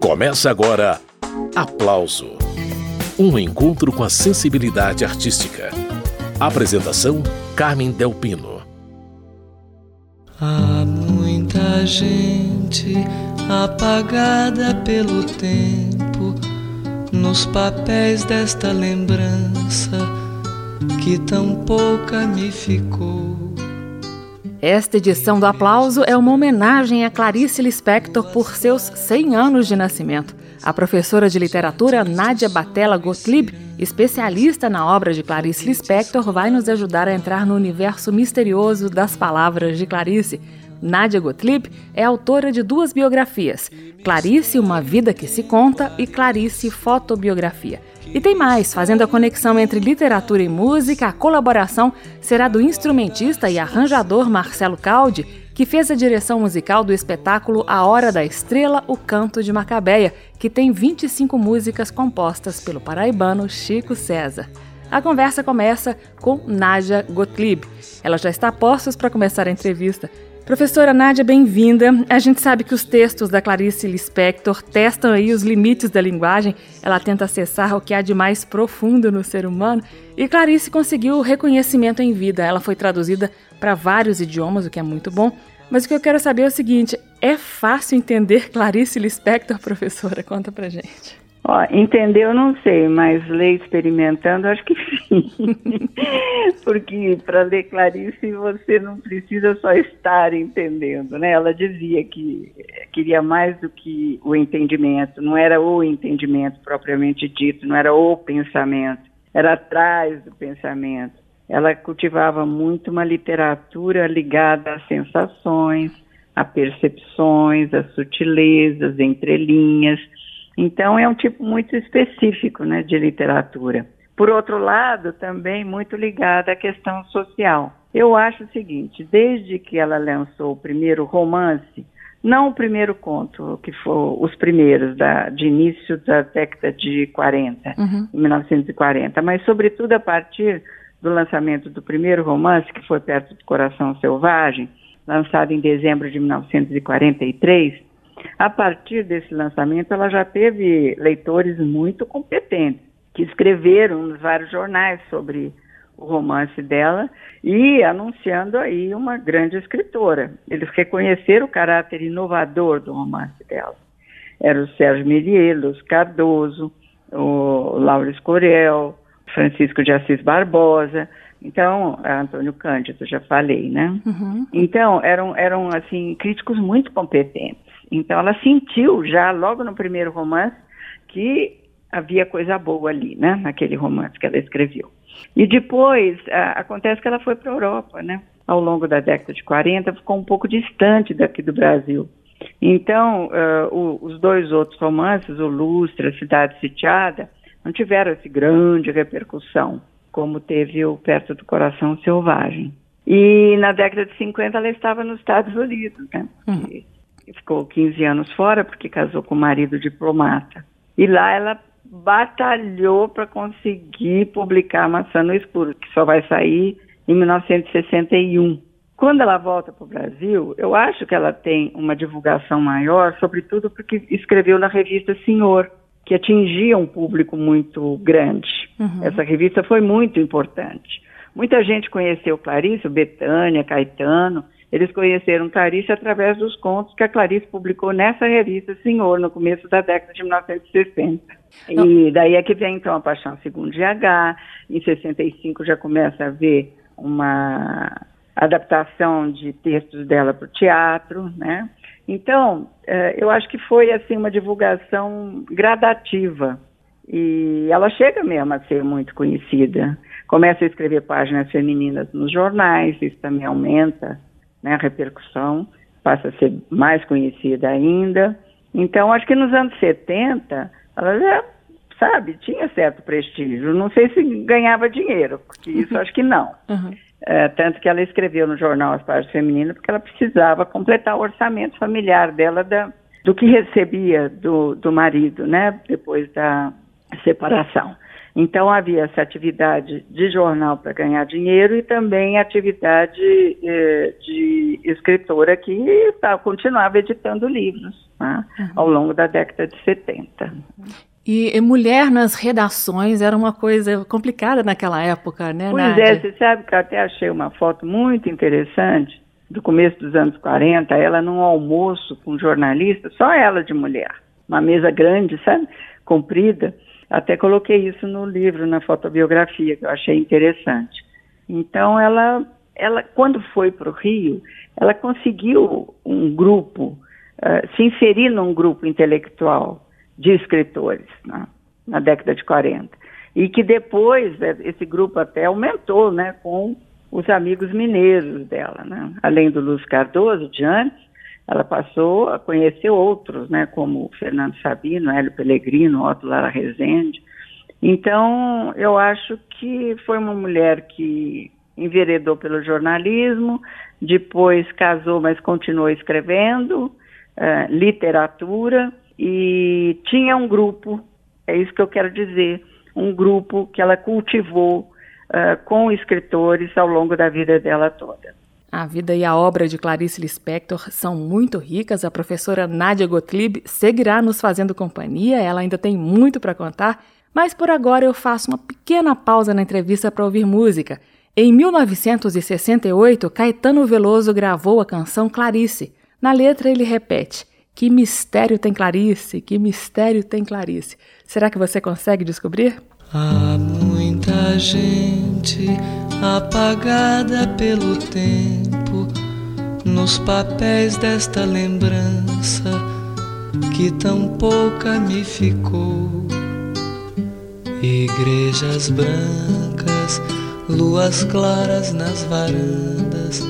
Começa agora Aplauso Um encontro com a sensibilidade artística. Apresentação: Carmen Delpino. Há muita gente apagada pelo tempo nos papéis desta lembrança que tão pouca me ficou. Esta edição do Aplauso é uma homenagem a Clarice Lispector por seus 100 anos de nascimento. A professora de literatura Nádia Batella Gottlieb, especialista na obra de Clarice Lispector, vai nos ajudar a entrar no universo misterioso das palavras de Clarice. Nádia Gottlieb é autora de duas biografias: Clarice, Uma Vida que Se Conta e Clarice, Fotobiografia. E tem mais, fazendo a conexão entre literatura e música, a colaboração será do instrumentista e arranjador Marcelo Caldi, que fez a direção musical do espetáculo A Hora da Estrela, O Canto de Macabeia, que tem 25 músicas compostas pelo paraibano Chico César. A conversa começa com Nádia Gottlieb. Ela já está postos para começar a entrevista. Professora Nádia, bem-vinda. A gente sabe que os textos da Clarice Lispector testam aí os limites da linguagem. Ela tenta acessar o que há de mais profundo no ser humano. E Clarice conseguiu reconhecimento em vida. Ela foi traduzida para vários idiomas, o que é muito bom. Mas o que eu quero saber é o seguinte: é fácil entender Clarice Lispector, professora? Conta pra gente. Ó, entender eu não sei, mas ler experimentando acho que sim. Porque para ler Clarice você não precisa só estar entendendo, né? Ela dizia que queria mais do que o entendimento, não era o entendimento propriamente dito, não era o pensamento, era atrás do pensamento. Ela cultivava muito uma literatura ligada às sensações, a percepções, às sutilezas, entrelinhas então é um tipo muito específico né, de literatura. Por outro lado, também muito ligada à questão social. Eu acho o seguinte: desde que ela lançou o primeiro romance, não o primeiro conto, que foi os primeiros, da, de início da década de 40, uhum. 1940, mas sobretudo a partir do lançamento do primeiro romance, que foi Perto do Coração Selvagem, lançado em dezembro de 1943, a partir desse lançamento, ela já teve leitores muito competentes, que escreveram nos vários jornais sobre o romance dela e anunciando aí uma grande escritora. Eles reconheceram o caráter inovador do romance dela. Era o Sérgio Melielos, Cardoso, o Lauro Escorel, Francisco de Assis Barbosa, então, Antônio Cândido, já falei, né? Uhum. Então, eram, eram, assim, críticos muito competentes. Então ela sentiu já logo no primeiro romance que havia coisa boa ali, né, naquele romance que ela escreveu. E depois a, acontece que ela foi para a Europa, né? Ao longo da década de 40 ficou um pouco distante daqui do Brasil. Então, uh, o, os dois outros romances, o Lustre, a Cidade Sitiada, não tiveram essa grande repercussão como teve o Perto do Coração Selvagem. E na década de 50 ela estava nos Estados Unidos, né? Uhum ficou 15 anos fora porque casou com um marido diplomata. E lá ela batalhou para conseguir publicar Maçã no Escuro, que só vai sair em 1961. Quando ela volta para o Brasil, eu acho que ela tem uma divulgação maior, sobretudo porque escreveu na revista Senhor, que atingia um público muito grande. Uhum. Essa revista foi muito importante. Muita gente conheceu Clarice, Betânia, Caetano, eles conheceram Clarice através dos contos que a Clarice publicou nessa revista Senhor, no começo da década de 1960. Não. E daí é que vem então a Paixão Segundo GH. Em 65 já começa a ver uma adaptação de textos dela para o teatro, né? Então, eh, eu acho que foi assim uma divulgação gradativa e ela chega mesmo a ser muito conhecida. Começa a escrever páginas femininas nos jornais, isso também aumenta né, a repercussão passa a ser mais conhecida ainda. Então, acho que nos anos 70, ela já, sabe, tinha certo prestígio. Não sei se ganhava dinheiro, porque isso uhum. acho que não. Uhum. É, tanto que ela escreveu no jornal As Páginas Femininas, porque ela precisava completar o orçamento familiar dela da, do que recebia do, do marido, né, depois da separação. Então havia essa atividade de jornal para ganhar dinheiro e também atividade eh, de escritora que tá, continuava editando livros né, uhum. ao longo da década de 70. E, e, mulher nas redações era uma coisa complicada naquela época, né, Pois Nádia? é, você sabe que eu até achei uma foto muito interessante do começo dos anos 40, ela num almoço com um jornalista, só ela de mulher, uma mesa grande, sabe, comprida, até coloquei isso no livro, na fotobiografia, que eu achei interessante. Então, ela, ela quando foi para o Rio, ela conseguiu um grupo, uh, se inserir num grupo intelectual de escritores, né, na década de 40. E que depois eh, esse grupo até aumentou, né, com os amigos mineiros dela, né? Além do Luz Cardoso, de antes, ela passou a conhecer outros, né, como Fernando Sabino, Hélio Pellegrino, Otto Lara Rezende. Então, eu acho que foi uma mulher que enveredou pelo jornalismo, depois casou, mas continuou escrevendo uh, literatura e tinha um grupo, é isso que eu quero dizer, um grupo que ela cultivou uh, com escritores ao longo da vida dela toda. A vida e a obra de Clarice Lispector são muito ricas. A professora Nádia Gottlieb seguirá nos fazendo companhia, ela ainda tem muito para contar, mas por agora eu faço uma pequena pausa na entrevista para ouvir música. Em 1968, Caetano Veloso gravou a canção Clarice. Na letra ele repete: Que mistério tem Clarice, que mistério tem Clarice. Será que você consegue descobrir? Há muita gente apagada pelo tempo nos papéis desta lembrança que tão pouca me ficou. Igrejas brancas, luas claras nas varandas,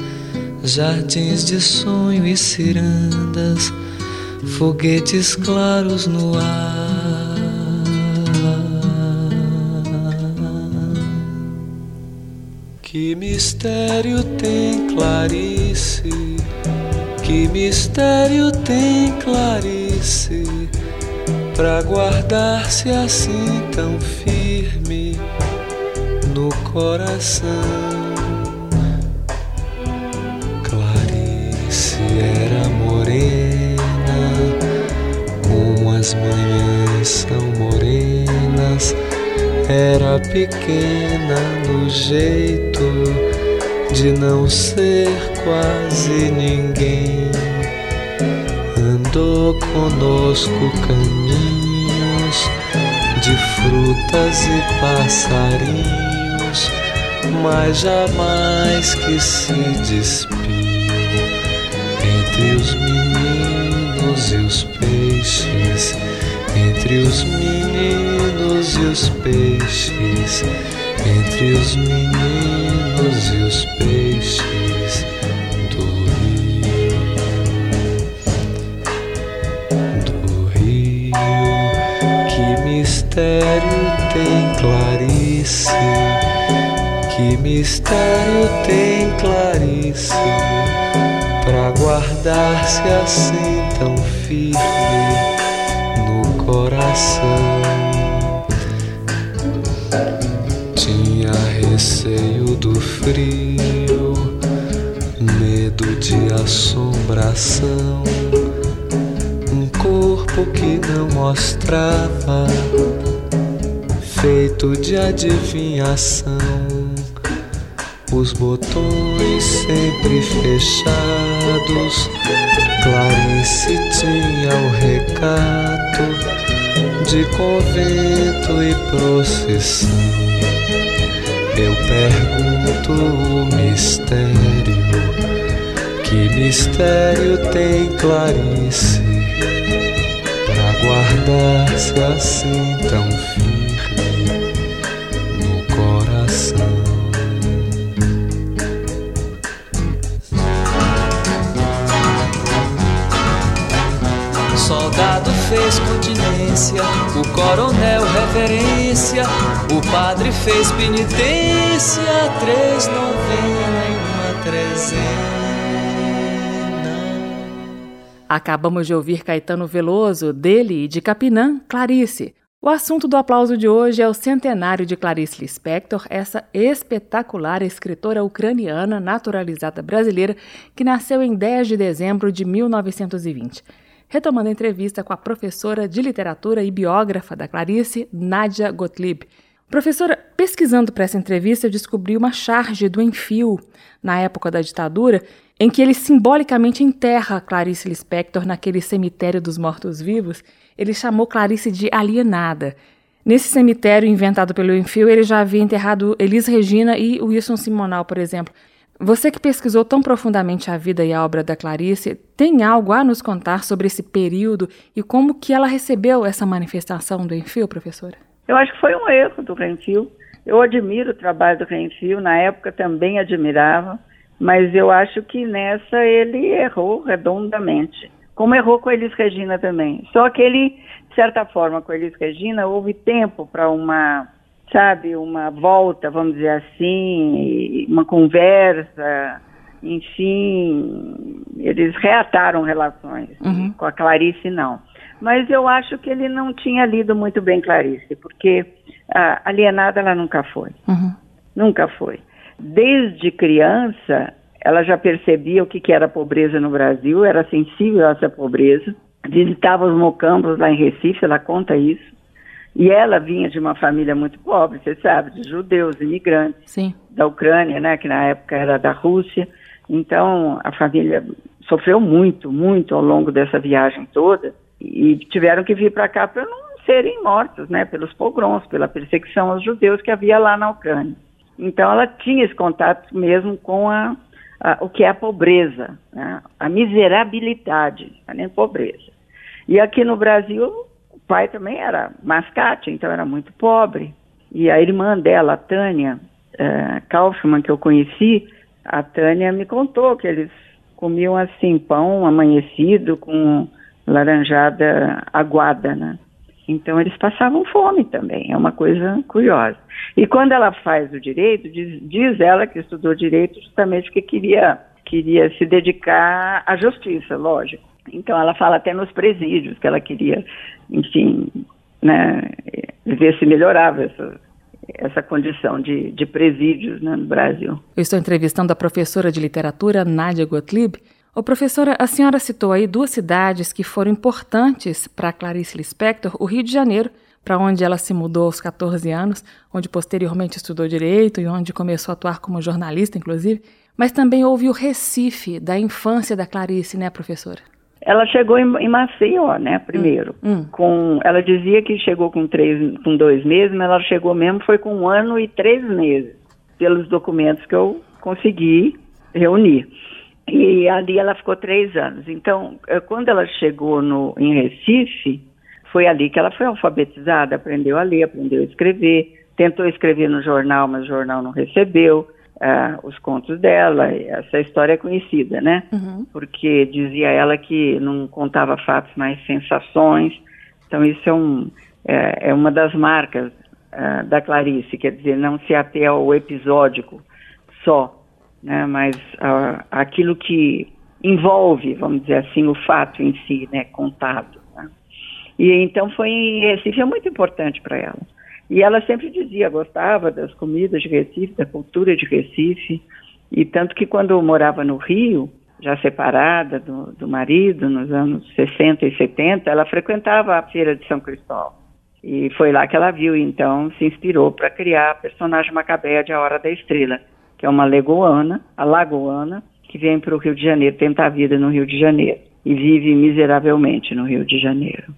jardins de sonho e cirandas, foguetes claros no ar Que mistério tem Clarice? Que mistério tem Clarice? Pra guardar-se assim tão firme no coração. Clarice era morena, como as manhãs são morenas era pequena no jeito de não ser quase ninguém. Andou conosco caminhos de frutas e passarinhos, mas jamais que se despiu entre os meninos e os peixes entre os meninos e os peixes, entre os meninos e os peixes do rio, do rio. Que mistério tem Clarice? Que mistério tem Clarice? Pra guardar-se assim tão firme coração. Receio do frio, medo de assombração. Um corpo que não mostrava, feito de adivinhação. Os botões sempre fechados. Clarice tinha o recato de convento e procissão. Eu pergunto o mistério, que mistério tem Clarice para guardar-se assim tão firme no coração? Soldado fez o coronel reverência, o padre fez penitência, três novena e uma trezena. Acabamos de ouvir Caetano Veloso, dele e de Capinã, Clarice. O assunto do aplauso de hoje é o centenário de Clarice Lispector, essa espetacular escritora ucraniana naturalizada brasileira que nasceu em 10 de dezembro de 1920. Retomando a entrevista com a professora de literatura e biógrafa da Clarice, Nadia Gottlieb. Professora, pesquisando para essa entrevista, eu descobri uma charge do Enfio, na época da ditadura, em que ele simbolicamente enterra Clarice Lispector naquele cemitério dos mortos-vivos ele chamou Clarice de alienada. Nesse cemitério inventado pelo Enfio, ele já havia enterrado Elis Regina e Wilson Simonal, por exemplo. Você que pesquisou tão profundamente a vida e a obra da Clarice, tem algo a nos contar sobre esse período e como que ela recebeu essa manifestação do Enfio, professora? Eu acho que foi um erro do Renfio. Eu admiro o trabalho do Renfio, na época também admirava, mas eu acho que nessa ele errou redondamente como errou com Elis Regina também. Só que ele, de certa forma, com Elis Regina, houve tempo para uma, sabe, uma volta, vamos dizer assim, uma conversa, enfim, eles reataram relações. Uhum. Com a Clarice, não. Mas eu acho que ele não tinha lido muito bem Clarice, porque a alienada ela nunca foi. Uhum. Nunca foi. Desde criança, ela já percebia o que, que era pobreza no Brasil, era sensível a essa pobreza. Visitava os mocambos lá em Recife, ela conta isso. E ela vinha de uma família muito pobre, você sabe, de judeus, imigrantes Sim. da Ucrânia, né, que na época era da Rússia. Então, a família sofreu muito, muito ao longo dessa viagem toda e tiveram que vir para cá para não serem mortos, né, pelos pogroms, pela perseguição aos judeus que havia lá na Ucrânia. Então, ela tinha esse contato mesmo com a o que é a pobreza, né? a miserabilidade, não é pobreza. E aqui no Brasil, pai também era mascate, então era muito pobre. E a irmã dela, a Tânia uh, Kaufmann, que eu conheci, a Tânia me contou que eles comiam assim pão amanhecido com laranjada aguada, né? Então eles passavam fome também, é uma coisa curiosa. E quando ela faz o direito, diz, diz ela que estudou direito justamente porque queria, queria se dedicar à justiça, lógico. Então ela fala até nos presídios que ela queria, enfim, né, ver se melhorava essa, essa condição de, de presídios né, no Brasil. Eu estou entrevistando a professora de literatura Nádia Gottlieb, Ô, professora, a senhora citou aí duas cidades que foram importantes para Clarice Lispector, o Rio de Janeiro, para onde ela se mudou aos 14 anos, onde posteriormente estudou direito e onde começou a atuar como jornalista, inclusive, mas também houve o Recife, da infância da Clarice, né, professora? Ela chegou em, em Maceió, né, primeiro. Hum, hum. Com, ela dizia que chegou com, três, com dois meses, mas ela chegou mesmo foi com um ano e três meses, pelos documentos que eu consegui reunir. E ali ela ficou três anos. Então, eh, quando ela chegou no, em Recife, foi ali que ela foi alfabetizada, aprendeu a ler, aprendeu a escrever, tentou escrever no jornal, mas o jornal não recebeu uh, os contos dela. Essa história é conhecida, né? Uhum. Porque dizia ela que não contava fatos, mas sensações. Então, isso é, um, é, é uma das marcas uh, da Clarice, quer dizer, não se ater ao episódico só, né, mas uh, aquilo que envolve, vamos dizer assim, o fato em si, né, contado. Né? E então foi em Recife é muito importante para ela. E ela sempre dizia, gostava das comidas de Recife, da cultura de Recife, e tanto que quando morava no Rio, já separada do, do marido, nos anos 60 e 70, ela frequentava a Feira de São Cristóvão. E foi lá que ela viu, então se inspirou para criar a personagem Macabéa de A Hora da Estrela, que é uma legoana, a lagoana, que vem para o Rio de Janeiro, tenta a vida no Rio de Janeiro e vive miseravelmente no Rio de Janeiro.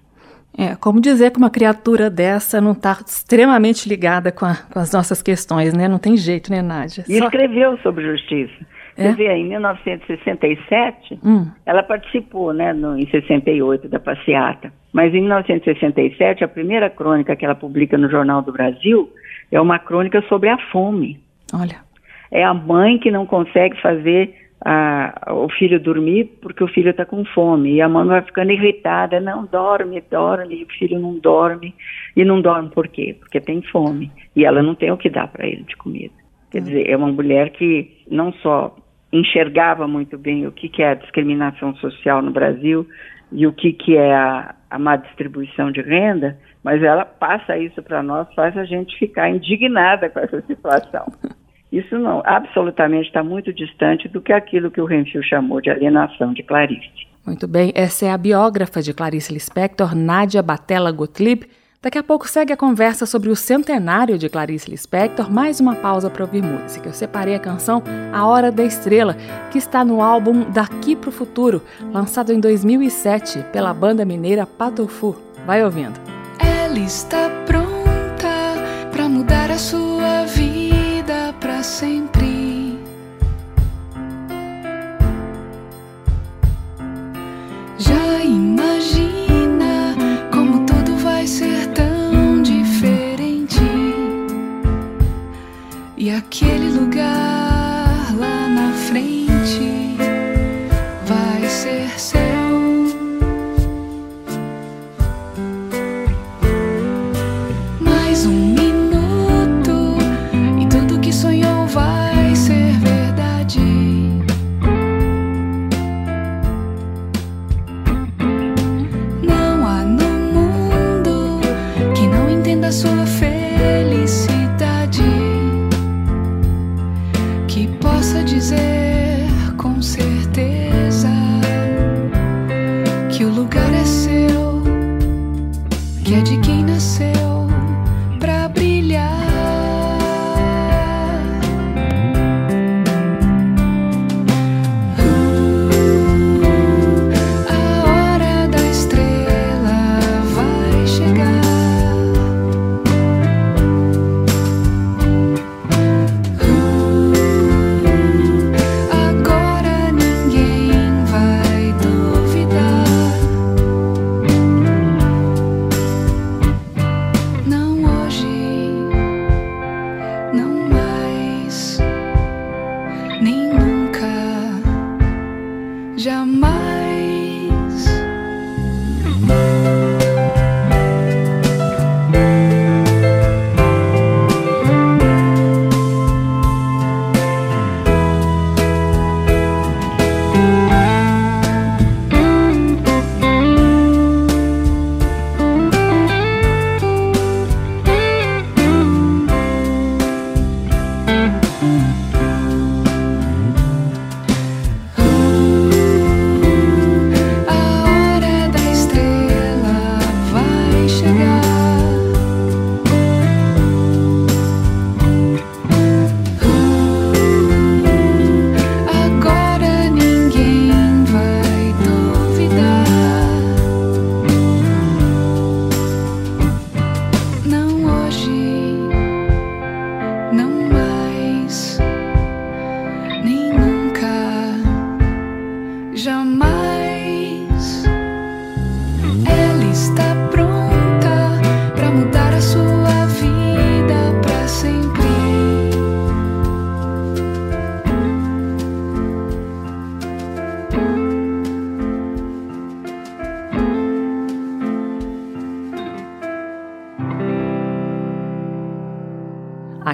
É, como dizer que uma criatura dessa não está extremamente ligada com, a, com, as nossas questões, né? Não tem jeito, né, Nádia? E Só... escreveu sobre justiça. É? Você vê, em 1967, hum. ela participou, né, no, em 68, da passeata. Mas em 1967, a primeira crônica que ela publica no Jornal do Brasil é uma crônica sobre a fome. Olha é a mãe que não consegue fazer a, o filho dormir porque o filho está com fome. E a mãe vai ficando irritada, não dorme, dorme, e o filho não dorme. E não dorme por quê? Porque tem fome. E ela não tem o que dar para ele de comida. Quer dizer, é uma mulher que não só enxergava muito bem o que, que é a discriminação social no Brasil, e o que, que é a, a má distribuição de renda, mas ela passa isso para nós, faz a gente ficar indignada com essa situação. Isso não, absolutamente está muito distante do que aquilo que o Renfil chamou de alienação de Clarice. Muito bem, essa é a biógrafa de Clarice Lispector, Nádia Batella Gottlieb. Daqui a pouco segue a conversa sobre o centenário de Clarice Lispector, mais uma pausa para ouvir música. Eu separei a canção A Hora da Estrela, que está no álbum Daqui para o Futuro, lançado em 2007 pela banda mineira Patofu. Vai ouvindo. Ela está pronta para mudar a sua vida sempre. Já imagina como tudo vai ser tão diferente. E aquele lugar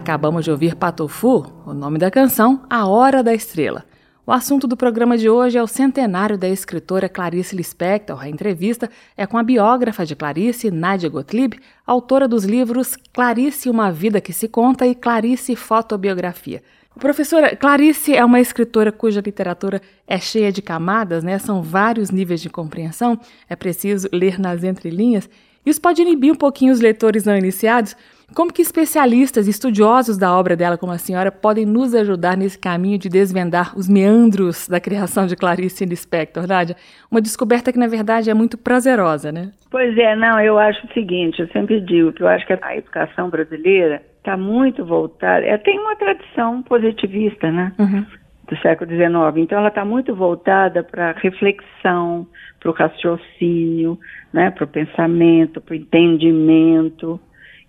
Acabamos de ouvir Patofu, o nome da canção A Hora da Estrela. O assunto do programa de hoje é o centenário da escritora Clarice Lispector. A entrevista é com a biógrafa de Clarice, Nádia Gottlieb, autora dos livros Clarice, Uma Vida que se Conta e Clarice, Fotobiografia. Professora, Clarice é uma escritora cuja literatura é cheia de camadas, né? São vários níveis de compreensão, é preciso ler nas entrelinhas. Isso pode inibir um pouquinho os leitores não iniciados. Como que especialistas e estudiosos da obra dela, como a senhora, podem nos ajudar nesse caminho de desvendar os meandros da criação de Clarice Lispector, Nádia? Uma descoberta que, na verdade, é muito prazerosa, né? Pois é, não, eu acho o seguinte, eu sempre digo que eu acho que a educação brasileira está muito voltada, é, tem uma tradição positivista, né? Uhum. do século XIX. Então, ela está muito voltada para a reflexão, para o raciocínio, né, para o pensamento, para o entendimento.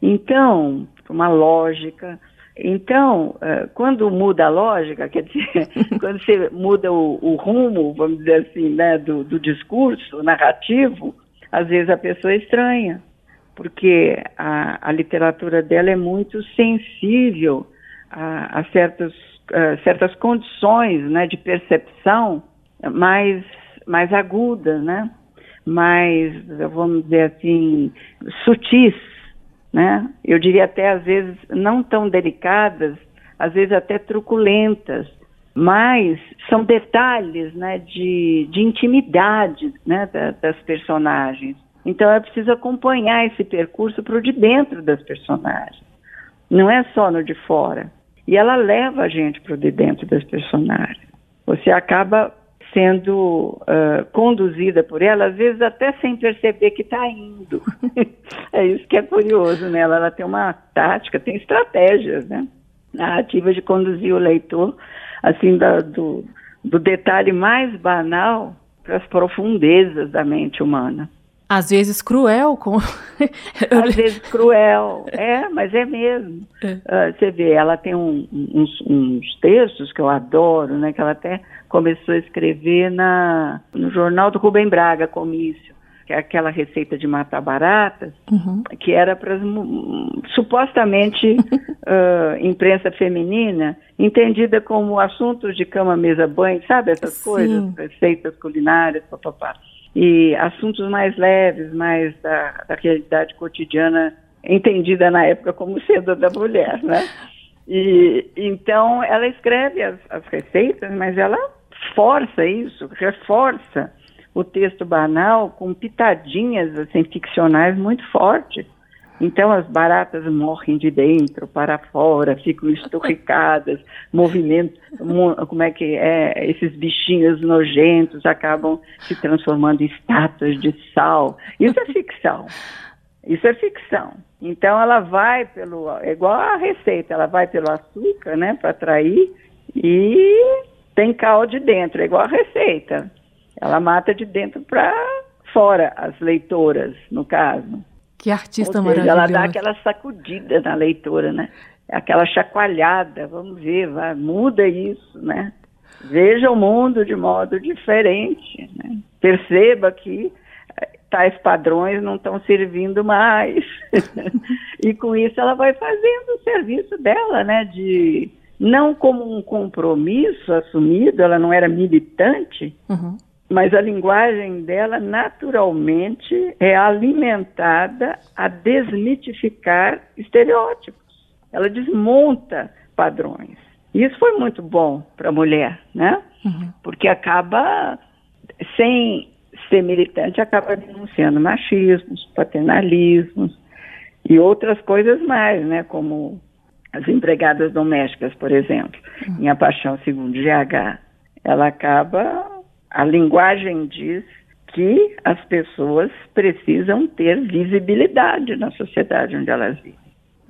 Então, uma lógica. Então, eh, quando muda a lógica, quer dizer, quando você muda o, o rumo, vamos dizer assim, né, do, do discurso narrativo, às vezes a pessoa é estranha, porque a, a literatura dela é muito sensível a, a certos Uh, certas condições né, de percepção mais, mais agudas, né? mais, vamos dizer assim, sutis, né? Eu diria até às vezes não tão delicadas, às vezes até truculentas, mas são detalhes, né, de, de intimidade, né, da, das personagens. Então é preciso acompanhar esse percurso para o de dentro das personagens, não é só no de fora. E ela leva a gente para o de dentro das personagens. Você acaba sendo uh, conduzida por ela, às vezes até sem perceber que está indo. é isso que é curioso nela. Ela tem uma tática, tem estratégias, né? Narrativa de conduzir o leitor, assim, da, do, do detalhe mais banal para as profundezas da mente humana. Às vezes cruel com. Às vezes cruel, é, mas é mesmo. É. Uh, você vê, ela tem um, uns, uns, textos que eu adoro, né? Que ela até começou a escrever na, no jornal do Rubem Braga, Comício, que é aquela receita de matar baratas, uhum. que era para supostamente uh, imprensa feminina, entendida como assuntos de cama, mesa, banho, sabe essas Sim. coisas, receitas culinárias, papapá e assuntos mais leves, mais da, da realidade cotidiana, entendida na época como sendo da mulher, né? E então ela escreve as, as receitas, mas ela força isso, reforça o texto banal com pitadinhas assim ficcionais muito fortes. Então as baratas morrem de dentro para fora, ficam esturricadas, movimentos, como é que é, esses bichinhos nojentos acabam se transformando em estátuas de sal. Isso é ficção. Isso é ficção. Então ela vai pelo, é igual a receita, ela vai pelo açúcar, né, para atrair e tem cal de dentro, é igual a receita. Ela mata de dentro para fora as leitoras, no caso. Que artista maravilhosa. Ela dá aquela sacudida na leitora, né? Aquela chacoalhada, vamos ver, vai, muda isso, né? Veja o mundo de modo diferente, né? Perceba que eh, tais padrões não estão servindo mais. e com isso ela vai fazendo o serviço dela, né? De não como um compromisso assumido, ela não era militante, uhum mas a linguagem dela naturalmente é alimentada a desmitificar estereótipos. Ela desmonta padrões. Isso foi muito bom para a mulher, né? Uhum. Porque acaba, sem ser militante, acaba denunciando machismos, paternalismos e outras coisas mais, né? Como as empregadas domésticas, por exemplo, uhum. em A Paixão Segundo GH. Ela acaba a linguagem diz que as pessoas precisam ter visibilidade na sociedade onde elas vivem.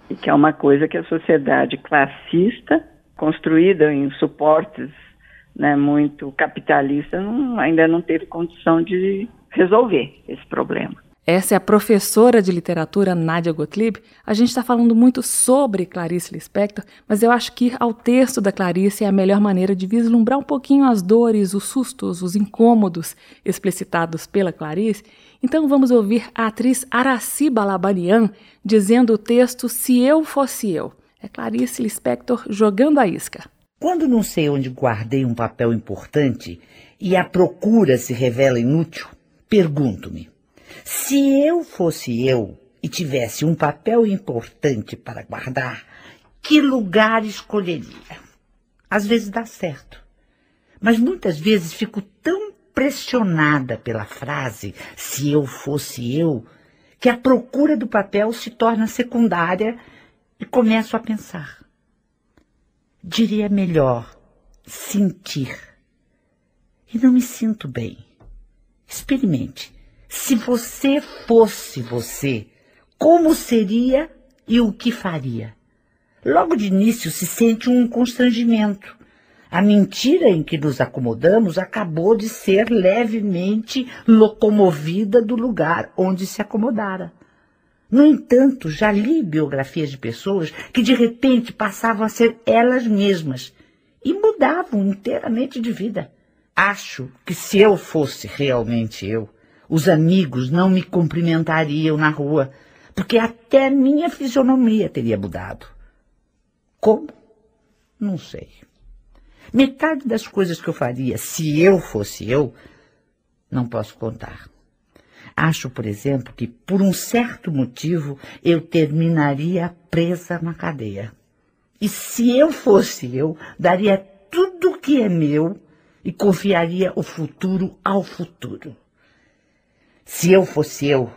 E que é uma coisa que a sociedade classista, construída em suportes né, muito capitalistas, não, ainda não teve condição de resolver esse problema. Essa é a professora de literatura Nadia Gottlieb. A gente está falando muito sobre Clarice Lispector, mas eu acho que ir ao texto da Clarice é a melhor maneira de vislumbrar um pouquinho as dores, os sustos, os incômodos explicitados pela Clarice. Então vamos ouvir a atriz Araci Balabanian dizendo o texto Se Eu Fosse Eu. É Clarice Lispector jogando a isca. Quando não sei onde guardei um papel importante e a procura se revela inútil, pergunto-me se eu fosse eu e tivesse um papel importante para guardar, que lugar escolheria? Às vezes dá certo, mas muitas vezes fico tão pressionada pela frase se eu fosse eu, que a procura do papel se torna secundária e começo a pensar. Diria melhor sentir. E não me sinto bem. Experimente. Se você fosse você, como seria e o que faria? Logo de início se sente um constrangimento. A mentira em que nos acomodamos acabou de ser levemente locomovida do lugar onde se acomodara. No entanto, já li biografias de pessoas que de repente passavam a ser elas mesmas e mudavam inteiramente de vida. Acho que se eu fosse realmente eu, os amigos não me cumprimentariam na rua, porque até minha fisionomia teria mudado. Como? Não sei. Metade das coisas que eu faria se eu fosse eu, não posso contar. Acho, por exemplo, que por um certo motivo eu terminaria presa na cadeia. E se eu fosse eu, daria tudo que é meu e confiaria o futuro ao futuro. Se eu fosse eu,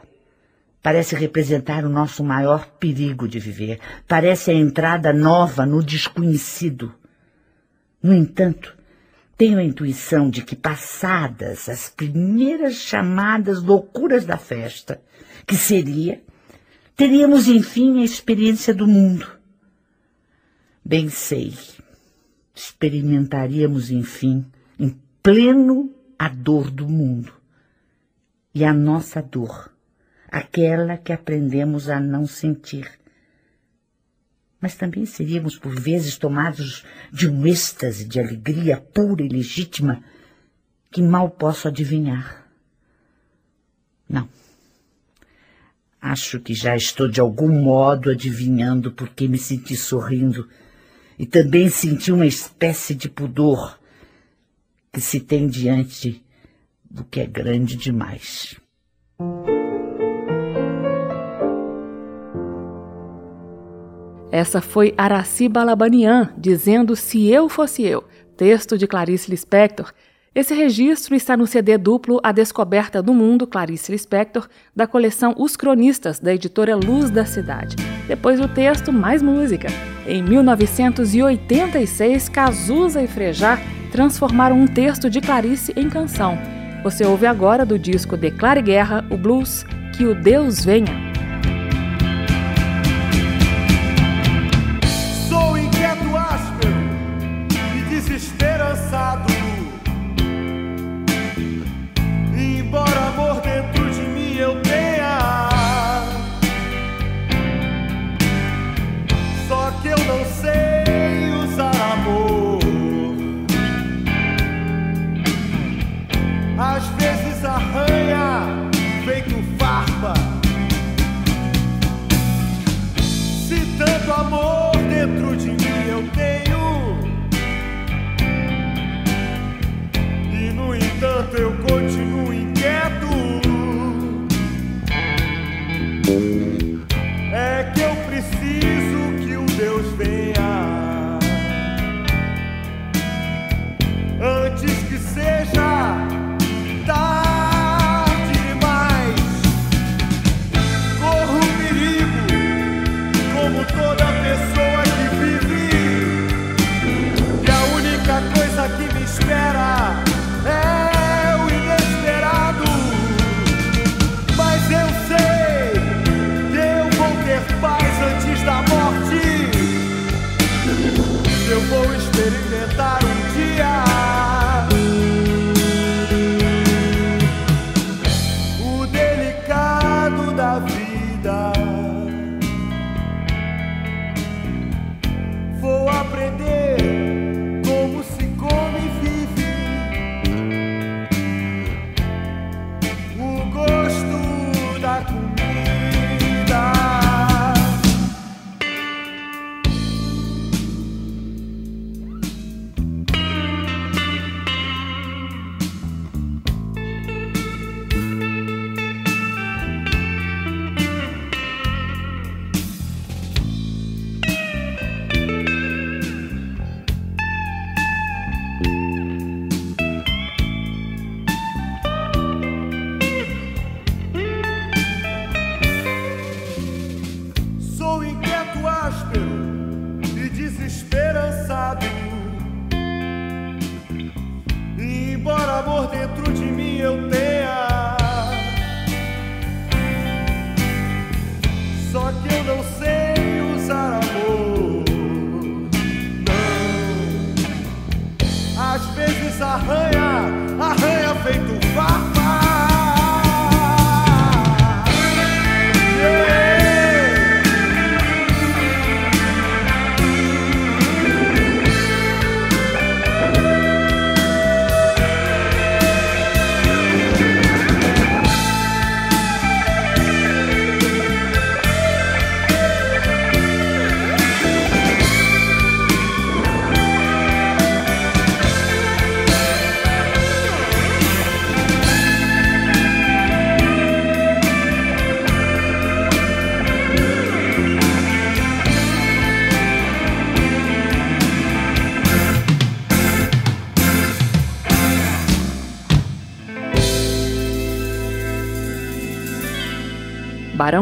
parece representar o nosso maior perigo de viver, parece a entrada nova no desconhecido. No entanto, tenho a intuição de que, passadas as primeiras chamadas loucuras da festa, que seria, teríamos enfim a experiência do mundo. Bem sei, experimentaríamos enfim, em pleno, a dor do mundo. E a nossa dor, aquela que aprendemos a não sentir mas também seríamos por vezes tomados de um êxtase de alegria pura e legítima que mal posso adivinhar. Não. Acho que já estou de algum modo adivinhando porque me senti sorrindo e também senti uma espécie de pudor que se tem diante do que é grande demais. Essa foi Araci Balabanian dizendo Se Eu Fosse Eu, texto de Clarice Lispector. Esse registro está no CD duplo A Descoberta do Mundo, Clarice Lispector, da coleção Os Cronistas, da editora Luz da Cidade. Depois do texto, mais música. Em 1986, Cazuza e Frejá transformaram um texto de Clarice em canção. Você ouve agora do disco Declare Guerra, o blues Que o Deus Venha.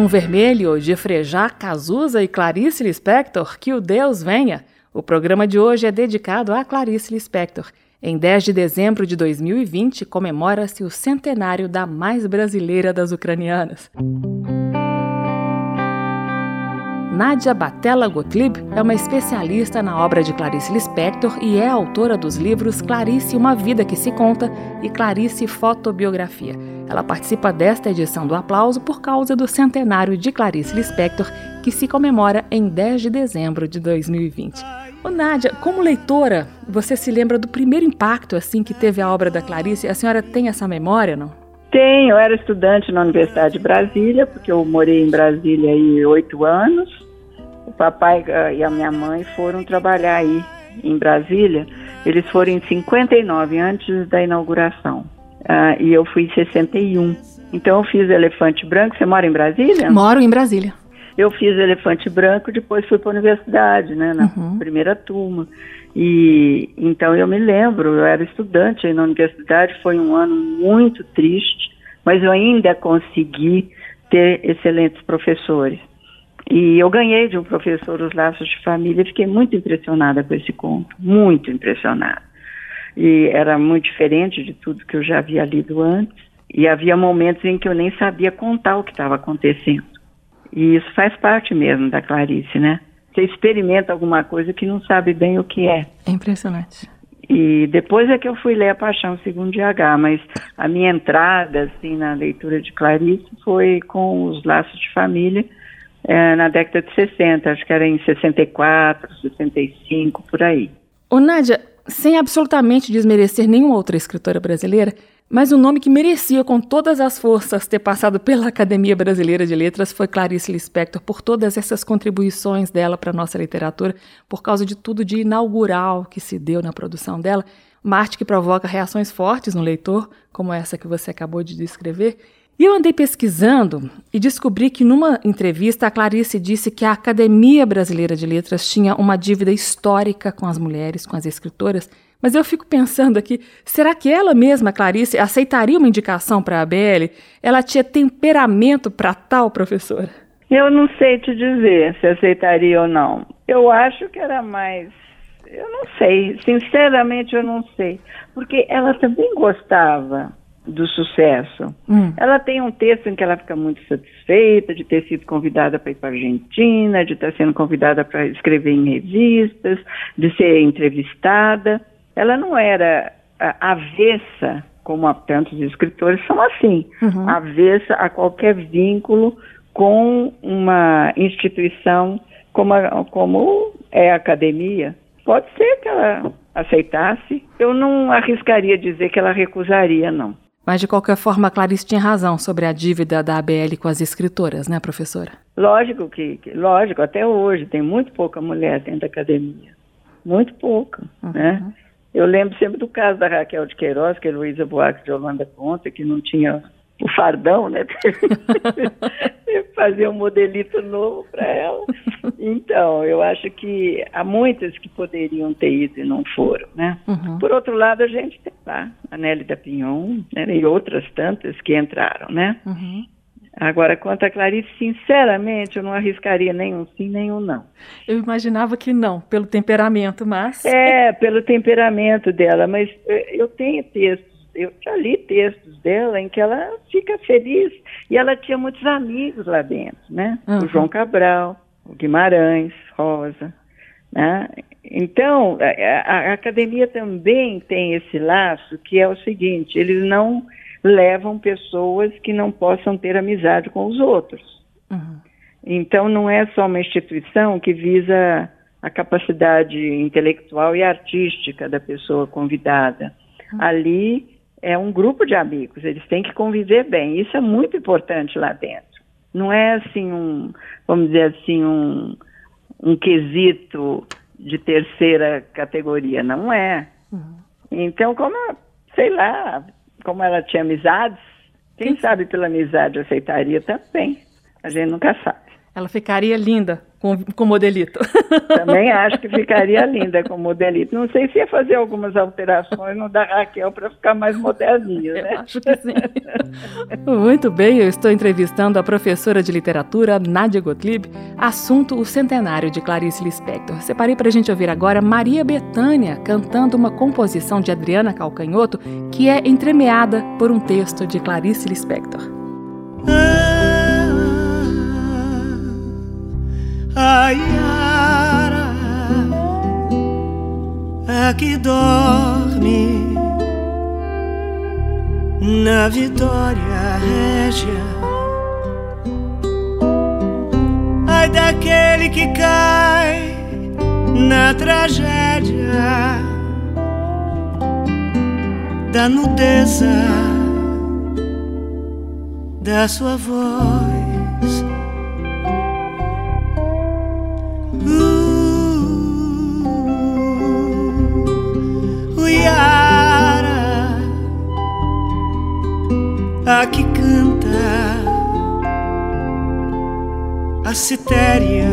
Vermelho de Frejá Cazuza e Clarice Lispector, que o Deus venha. O programa de hoje é dedicado a Clarice Lispector. Em 10 de dezembro de 2020, comemora-se o centenário da mais brasileira das ucranianas. Nadia Batella Gottlieb é uma especialista na obra de Clarice Lispector e é autora dos livros Clarice, Uma Vida que se Conta e Clarice Fotobiografia. Ela participa desta edição do Aplauso por causa do centenário de Clarice Lispector, que se comemora em 10 de dezembro de 2020. Ô Nádia, como leitora, você se lembra do primeiro impacto assim que teve a obra da Clarice? A senhora tem essa memória, não? Tenho, eu era estudante na Universidade de Brasília, porque eu morei em Brasília aí oito anos papai eh, e a minha mãe foram trabalhar aí em Brasília. Eles foram em 59, antes da inauguração. Uh, e eu fui em 61. Então eu fiz Elefante Branco. Você mora em Brasília? Moro em Brasília. Eu fiz Elefante Branco, depois fui para a universidade, né, na uhum. primeira turma. E então eu me lembro, eu era estudante aí na universidade, foi um ano muito triste, mas eu ainda consegui ter excelentes professores. E eu ganhei de um professor os laços de família, fiquei muito impressionada com esse conto, muito impressionada. E era muito diferente de tudo que eu já havia lido antes, e havia momentos em que eu nem sabia contar o que estava acontecendo. E isso faz parte mesmo da Clarice, né? Você experimenta alguma coisa que não sabe bem o que é. É impressionante. E depois é que eu fui ler A Paixão Segundo de H, mas a minha entrada, assim, na leitura de Clarice foi com os laços de família, é, na década de 60, acho que era em 64, 65, por aí. Ô Nádia, sem absolutamente desmerecer nenhuma outra escritora brasileira, mas o nome que merecia com todas as forças ter passado pela Academia Brasileira de Letras foi Clarice Lispector, por todas essas contribuições dela para a nossa literatura, por causa de tudo de inaugural que se deu na produção dela, uma arte que provoca reações fortes no leitor, como essa que você acabou de descrever, e eu andei pesquisando e descobri que numa entrevista a Clarice disse que a Academia Brasileira de Letras tinha uma dívida histórica com as mulheres, com as escritoras. Mas eu fico pensando aqui, será que ela mesma, Clarice, aceitaria uma indicação para a ABL? Ela tinha temperamento para tal, professora? Eu não sei te dizer se aceitaria ou não. Eu acho que era mais eu não sei, sinceramente eu não sei, porque ela também gostava do sucesso. Hum. Ela tem um texto em que ela fica muito satisfeita de ter sido convidada para ir para a Argentina, de estar sendo convidada para escrever em revistas, de ser entrevistada. Ela não era avessa, como tantos escritores são assim, uhum. avessa a qualquer vínculo com uma instituição como, a, como é a academia. Pode ser que ela aceitasse. Eu não arriscaria dizer que ela recusaria, não. Mas, de qualquer forma, a Clarice tinha razão sobre a dívida da ABL com as escritoras, né, professora? Lógico que, lógico, até hoje tem muito pouca mulher dentro da academia. Muito pouca, uhum. né? Eu lembro sempre do caso da Raquel de Queiroz, que é Luísa Buarque de Holanda Conta, que não tinha o fardão, né? Fazer um modelito novo para ela. Então, eu acho que há muitas que poderiam ter ido e não foram, né? Uhum. Por outro lado, a gente tem lá a Nelly da Pinhon né? e outras tantas que entraram, né? Uhum. Agora, quanto a Clarice, sinceramente, eu não arriscaria nenhum sim, nenhum não. Eu imaginava que não, pelo temperamento, mas. É, pelo temperamento dela, mas eh, eu tenho textos eu já li textos dela em que ela fica feliz e ela tinha muitos amigos lá dentro, né? Uhum. O João Cabral, o Guimarães, Rosa, né? Então, a, a, academia também tem esse laço que é o seguinte, eles não levam pessoas que não possam ter amizade com os outros. Uhum. Então, não é só uma instituição que visa a capacidade intelectual e artística da pessoa convidada. Uhum. Ali é um grupo de amigos, eles têm que conviver bem. Isso é muito importante lá dentro. Não é assim um, vamos dizer assim, um, um quesito de terceira categoria, não é. Uhum. Então, como, sei lá, como ela tinha amizades, quem Sim. sabe pela amizade aceitaria também. A gente nunca sabe. Ela ficaria linda com, com modelito. Também acho que ficaria linda com modelito. Não sei se ia fazer algumas alterações no da Raquel para ficar mais moderninha, né? Eu acho que sim. Muito bem, eu estou entrevistando a professora de literatura Nádia Gottlieb, assunto o centenário de Clarice Lispector. Separei para a gente ouvir agora Maria Bethânia cantando uma composição de Adriana Calcanhoto que é entremeada por um texto de Clarice Lispector. Ah. A Yara a que dorme na vitória régia. Ai daquele que cai na tragédia da nudeza da sua voz. Yara, a que canta a citéria.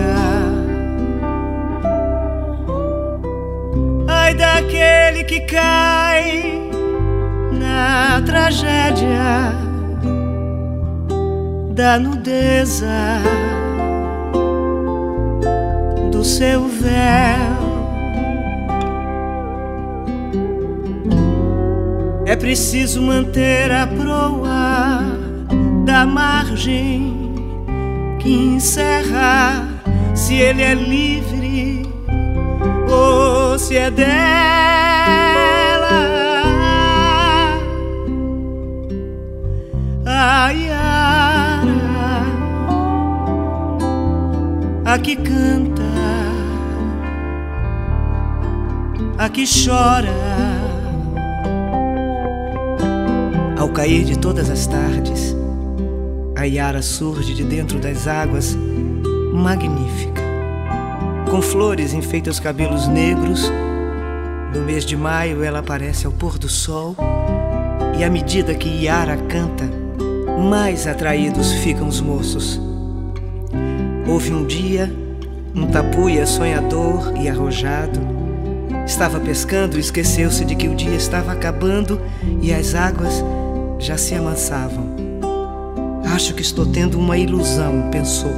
Ai daquele que cai na tragédia da nudeza do seu véu. É preciso manter a proa da margem que encerra. Se ele é livre ou se é dela. A Yara, a que canta, a que chora cair de todas as tardes, a Yara surge de dentro das águas, magnífica. Com flores enfeita os cabelos negros. No mês de maio ela aparece ao pôr do sol. E à medida que Yara canta, mais atraídos ficam os moços. Houve um dia, um tapuia sonhador e arrojado estava pescando e esqueceu-se de que o dia estava acabando e as águas já se amansavam. Acho que estou tendo uma ilusão, pensou.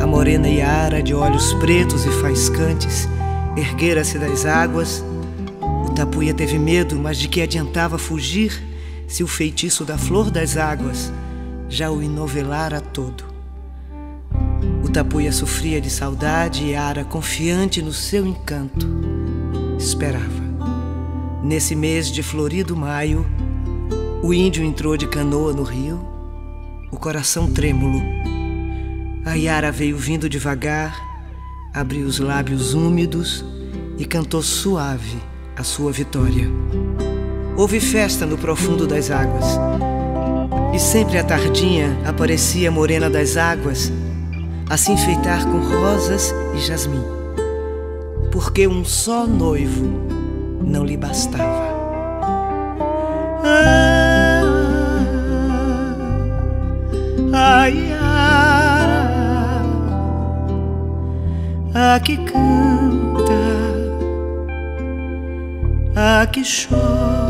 A morena Yara, de olhos pretos e faiscantes, erguera-se das águas. O tapuia teve medo, mas de que adiantava fugir se o feitiço da flor das águas já o enovelara todo? O tapuia sofria de saudade e Yara, confiante no seu encanto, esperava. Nesse mês de florido maio, o índio entrou de canoa no rio, o coração trêmulo. A Yara veio vindo devagar, abriu os lábios úmidos e cantou suave a sua vitória. Houve festa no profundo das águas. E sempre à tardinha aparecia a morena das águas a se enfeitar com rosas e jasmim, porque um só noivo não lhe bastava. Ah, Ayara, a que canta, a que chora.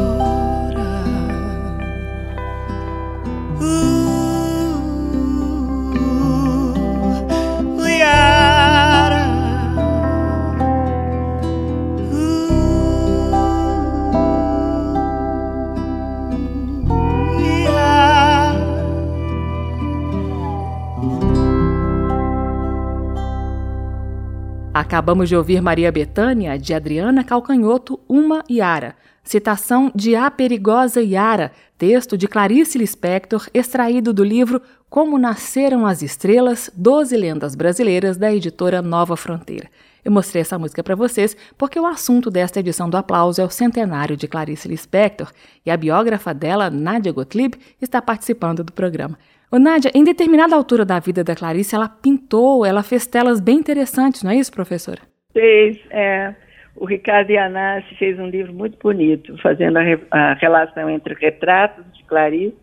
Acabamos de ouvir Maria Betânia, de Adriana Calcanhoto, Uma Yara. Citação de A Perigosa Yara, texto de Clarice Lispector, extraído do livro Como Nasceram as Estrelas, Doze Lendas Brasileiras, da editora Nova Fronteira. Eu mostrei essa música para vocês porque o assunto desta edição do Aplauso é o centenário de Clarice Lispector e a biógrafa dela, Nádia Gottlieb, está participando do programa. Ô, Nádia, em determinada altura da vida da Clarice, ela pintou, ela fez telas bem interessantes, não é isso, professora? Fez, é. O Ricardo Ianassi fez um livro muito bonito, fazendo a, a relação entre retratos de Clarice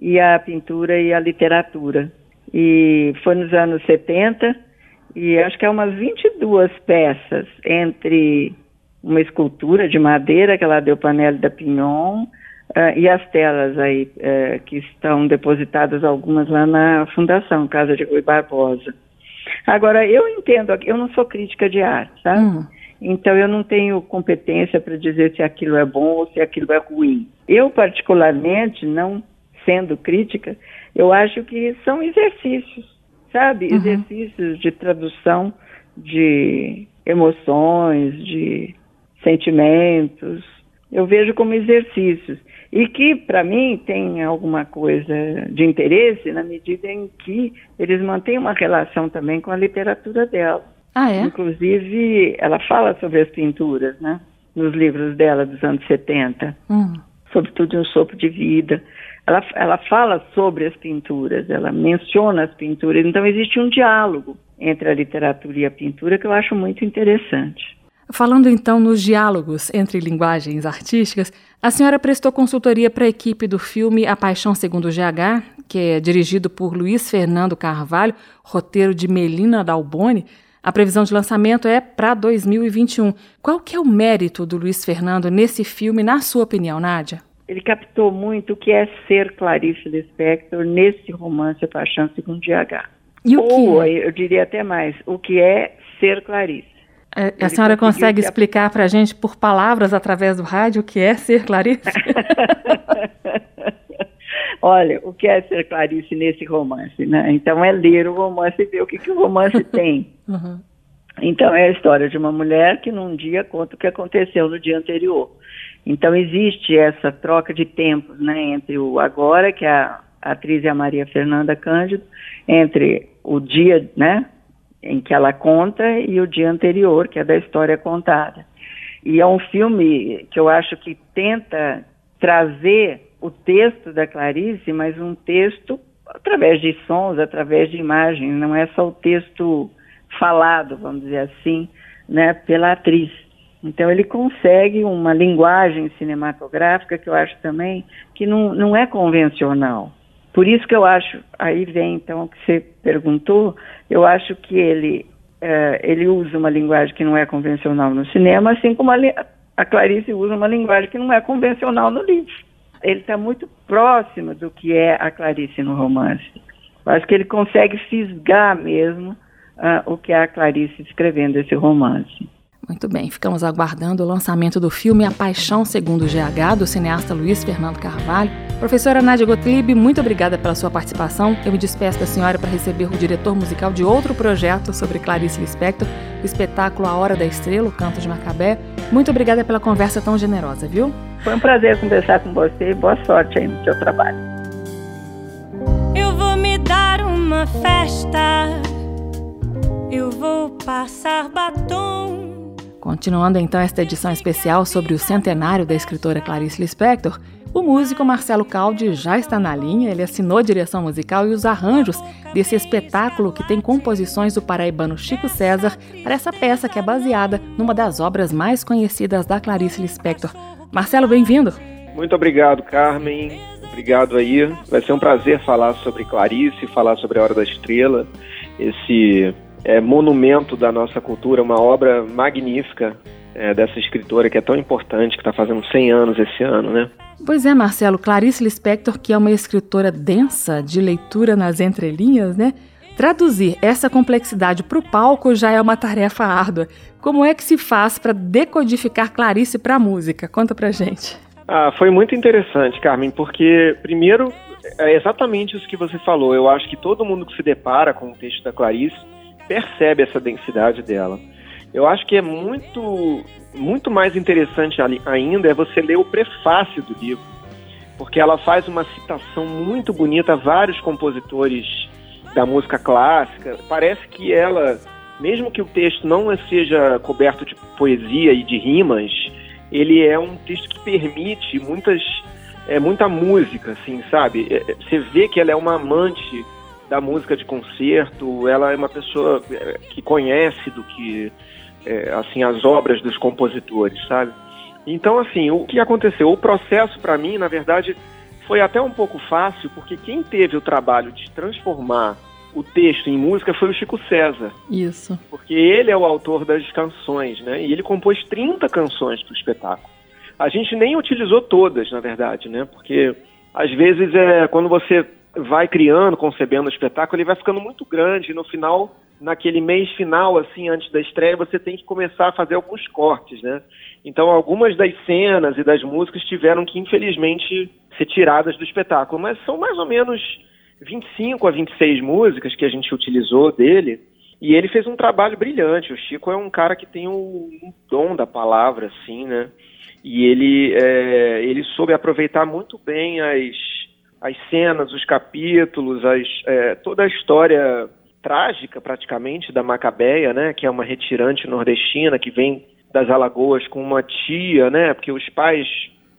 e a pintura e a literatura. E foi nos anos 70, e acho que é umas 22 peças entre uma escultura de madeira que ela deu panela da Pignon uh, e as telas aí uh, que estão depositadas algumas lá na Fundação Casa de Rui Barbosa. Agora, eu entendo, eu não sou crítica de arte, tá? Uhum. Então eu não tenho competência para dizer se aquilo é bom ou se aquilo é ruim. Eu, particularmente, não sendo crítica, eu acho que são exercícios, sabe? Uhum. Exercícios de tradução de emoções, de sentimentos. Eu vejo como exercícios. E que, para mim, tem alguma coisa de interesse na medida em que eles mantêm uma relação também com a literatura dela. Ah, é? Inclusive, ela fala sobre as pinturas, né? Nos livros dela dos anos 70. Hum. Sobretudo um sopro de vida. Ela, ela fala sobre as pinturas, ela menciona as pinturas. Então, existe um diálogo entre a literatura e a pintura que eu acho muito interessante. Falando então nos diálogos entre linguagens artísticas, a senhora prestou consultoria para a equipe do filme A Paixão Segundo GH, que é dirigido por Luiz Fernando Carvalho, roteiro de Melina Dalboni. A previsão de lançamento é para 2021. Qual que é o mérito do Luiz Fernando nesse filme, na sua opinião, Nádia? Ele captou muito o que é ser Clarice Lispector nesse romance A Paixão Segundo GH. E o Ou, que? eu diria até mais, o que é ser Clarice. É, a senhora consegue explicar para a gente por palavras através do rádio o que é ser Clarice? Olha, o que é ser Clarice nesse romance, né? Então é ler o romance e ver o que, que o romance tem. Uhum. Então é a história de uma mulher que num dia conta o que aconteceu no dia anterior. Então existe essa troca de tempos, né, entre o agora, que é a, a atriz é a Maria Fernanda Cândido, entre o dia, né, em que ela conta e o dia anterior, que é da história contada. E é um filme que eu acho que tenta trazer o texto da Clarice, mas um texto através de sons, através de imagens, não é só o texto falado, vamos dizer assim, né, pela atriz. Então ele consegue uma linguagem cinematográfica que eu acho também que não, não é convencional. Por isso que eu acho, aí vem então o que você perguntou, eu acho que ele, uh, ele usa uma linguagem que não é convencional no cinema, assim como a, a Clarice usa uma linguagem que não é convencional no livro. Ele está muito próximo do que é a Clarice no romance. Eu acho que ele consegue fisgar mesmo uh, o que é a Clarice escrevendo esse romance. Muito bem, ficamos aguardando o lançamento do filme A Paixão Segundo o GH, do cineasta Luiz Fernando Carvalho. Professora Nádia Gottlieb, muito obrigada pela sua participação. Eu me despeço da senhora para receber o diretor musical de outro projeto sobre Clarice Lispector, o espetáculo A Hora da Estrela, o Canto de Macabé. Muito obrigada pela conversa tão generosa, viu? Foi um prazer conversar com você e boa sorte aí no seu trabalho. Eu vou me dar uma festa, eu vou passar batom. Continuando então esta edição especial sobre o centenário da escritora Clarice Lispector, o músico Marcelo Caldi já está na linha, ele assinou a direção musical e os arranjos desse espetáculo que tem composições do paraibano Chico César para essa peça que é baseada numa das obras mais conhecidas da Clarice Lispector. Marcelo, bem-vindo! Muito obrigado, Carmen. Obrigado aí. Vai ser um prazer falar sobre Clarice, falar sobre a Hora da Estrela, esse é, monumento da nossa cultura, uma obra magnífica é, dessa escritora que é tão importante, que está fazendo 100 anos esse ano, né? Pois é, Marcelo. Clarice Lispector, que é uma escritora densa, de leitura nas entrelinhas, né? Traduzir essa complexidade para o palco já é uma tarefa árdua. Como é que se faz para decodificar Clarice para a música? Conta pra gente. Ah, foi muito interessante, Carmen, porque primeiro é exatamente isso que você falou. Eu acho que todo mundo que se depara com o texto da Clarice percebe essa densidade dela. Eu acho que é muito, muito mais interessante ainda é você ler o prefácio do livro, porque ela faz uma citação muito bonita a vários compositores da música clássica. Parece que ela, mesmo que o texto não seja coberto de poesia e de rimas, ele é um texto que permite muitas, é, muita música, assim, sabe? É, você vê que ela é uma amante da música de concerto, ela é uma pessoa é, que conhece do que é, assim as obras dos compositores, sabe? Então assim, o que aconteceu? O processo para mim, na verdade, foi até um pouco fácil, porque quem teve o trabalho de transformar o texto em música foi o Chico César. Isso. Porque ele é o autor das canções, né? E ele compôs 30 canções para o espetáculo. A gente nem utilizou todas, na verdade, né? Porque às vezes é quando você vai criando, concebendo o espetáculo, ele vai ficando muito grande e no final, naquele mês final, assim, antes da estreia, você tem que começar a fazer alguns cortes, né? Então, algumas das cenas e das músicas tiveram que, infelizmente, ser tiradas do espetáculo, mas são mais ou menos 25 a 26 músicas que a gente utilizou dele, e ele fez um trabalho brilhante. O Chico é um cara que tem um, um dom da palavra, assim, né? E ele, é, ele soube aproveitar muito bem as, as cenas, os capítulos, as, é, toda a história trágica, praticamente, da Macabeia, né? Que é uma retirante nordestina que vem das Alagoas com uma tia, né? Porque os pais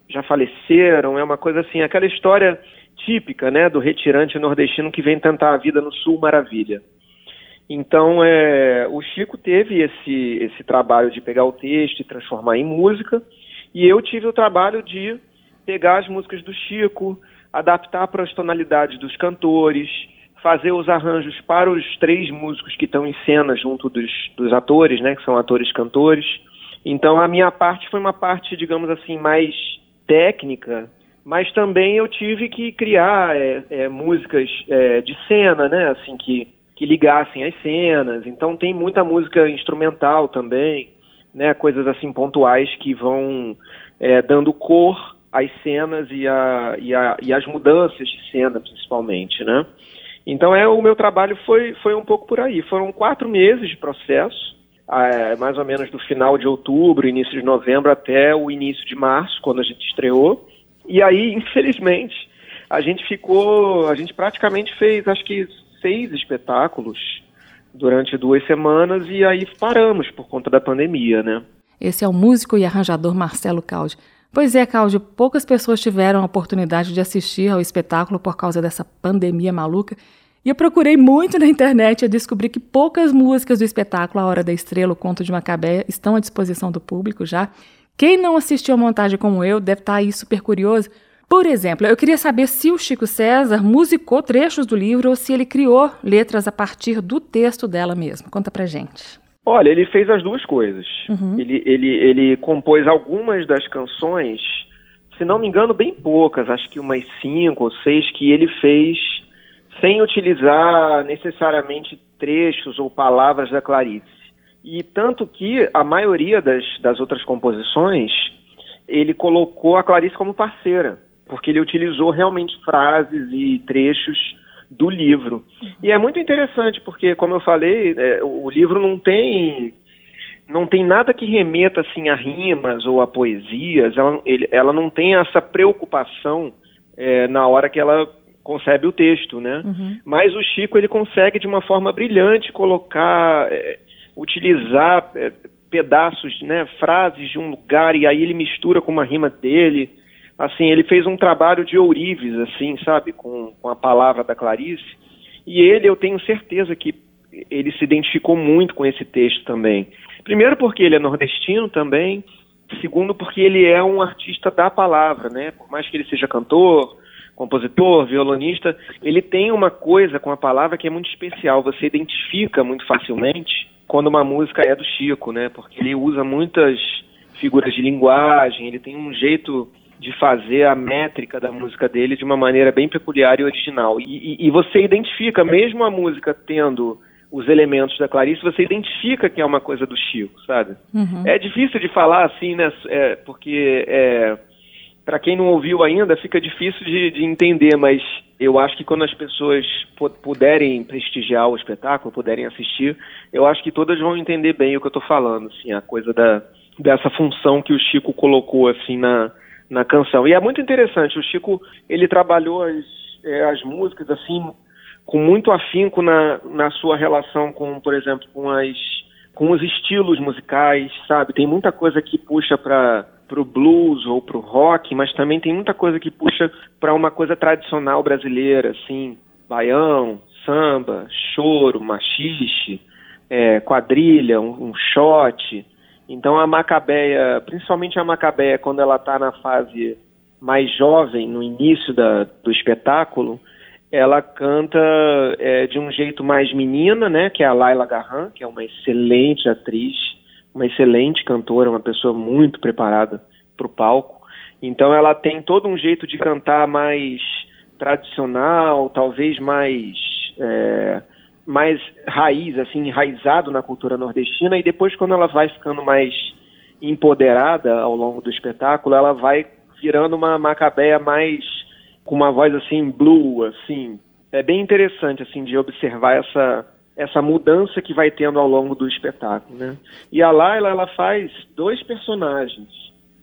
já faleceram, é uma coisa assim, aquela história típica, né, do retirante nordestino que vem tentar a vida no Sul Maravilha. Então, é, o Chico teve esse, esse trabalho de pegar o texto e transformar em música, e eu tive o trabalho de pegar as músicas do Chico, adaptar para as tonalidades dos cantores, fazer os arranjos para os três músicos que estão em cena junto dos, dos atores, né, que são atores-cantores. Então, a minha parte foi uma parte, digamos assim, mais técnica, mas também eu tive que criar é, é, músicas é, de cena, né, assim, que, que ligassem as cenas. Então tem muita música instrumental também, né, coisas assim pontuais que vão é, dando cor às cenas e, a, e, a, e as mudanças de cena, principalmente, né. Então é o meu trabalho foi, foi um pouco por aí. Foram quatro meses de processo, é, mais ou menos do final de outubro, início de novembro até o início de março, quando a gente estreou. E aí, infelizmente, a gente ficou, a gente praticamente fez, acho que seis espetáculos durante duas semanas e aí paramos por conta da pandemia, né? Esse é o músico e arranjador Marcelo Caldi. Pois é, Cláudio, poucas pessoas tiveram a oportunidade de assistir ao espetáculo por causa dessa pandemia maluca. E eu procurei muito na internet e descobri que poucas músicas do espetáculo A Hora da Estrela, o Conto de Macabé, estão à disposição do público já. Quem não assistiu a montagem como eu deve estar aí super curioso. Por exemplo, eu queria saber se o Chico César musicou trechos do livro ou se ele criou letras a partir do texto dela mesmo. Conta pra gente. Olha, ele fez as duas coisas. Uhum. Ele, ele, ele compôs algumas das canções, se não me engano, bem poucas, acho que umas cinco ou seis, que ele fez sem utilizar necessariamente trechos ou palavras da Clarice. E tanto que a maioria das, das outras composições, ele colocou a Clarice como parceira, porque ele utilizou realmente frases e trechos do livro. E é muito interessante, porque, como eu falei, é, o livro não tem não tem nada que remeta assim a rimas ou a poesias, ela, ele, ela não tem essa preocupação é, na hora que ela concebe o texto, né? Uhum. Mas o Chico ele consegue de uma forma brilhante colocar é, utilizar é, pedaços, né, frases de um lugar e aí ele mistura com uma rima dele. Assim, ele fez um trabalho de ourives, assim, sabe, com, com a palavra da Clarice. E ele, eu tenho certeza que ele se identificou muito com esse texto também. Primeiro porque ele é nordestino também, segundo porque ele é um artista da palavra, né? Por mais que ele seja cantor, compositor, violonista, ele tem uma coisa com a palavra que é muito especial. Você identifica muito facilmente quando uma música é do Chico, né? Porque ele usa muitas figuras de linguagem, ele tem um jeito de fazer a métrica da música dele de uma maneira bem peculiar e original. E, e, e você identifica, mesmo a música tendo os elementos da Clarice, você identifica que é uma coisa do Chico, sabe? Uhum. É difícil de falar assim, né? É, porque é, para quem não ouviu ainda, fica difícil de, de, entender, mas eu acho que quando as pessoas puderem prestigiar o espetáculo, puderem assistir, eu acho que todas vão entender bem o que eu estou falando, assim, a coisa da, dessa função que o Chico colocou assim na, na canção. E é muito interessante, o Chico ele trabalhou as, é, as músicas assim com muito afinco na, na sua relação com, por exemplo, com as com os estilos musicais, sabe? Tem muita coisa que puxa para pro blues ou pro rock, mas também tem muita coisa que puxa para uma coisa tradicional brasileira, assim, baião, samba, choro, machixe, é, quadrilha, um, um shot. Então a macabeia, principalmente a macabeia, quando ela está na fase mais jovem, no início da, do espetáculo, ela canta é, de um jeito mais menina, né? Que é a Laila Garran, que é uma excelente atriz, uma excelente cantora, uma pessoa muito preparada para o palco. Então ela tem todo um jeito de cantar mais tradicional, talvez mais é, mais raiz, assim, enraizado na cultura nordestina. E depois, quando ela vai ficando mais empoderada ao longo do espetáculo, ela vai virando uma macabeia mais com uma voz assim blue, assim. É bem interessante assim de observar essa essa mudança que vai tendo ao longo do espetáculo, né? E a Laila ela faz dois personagens,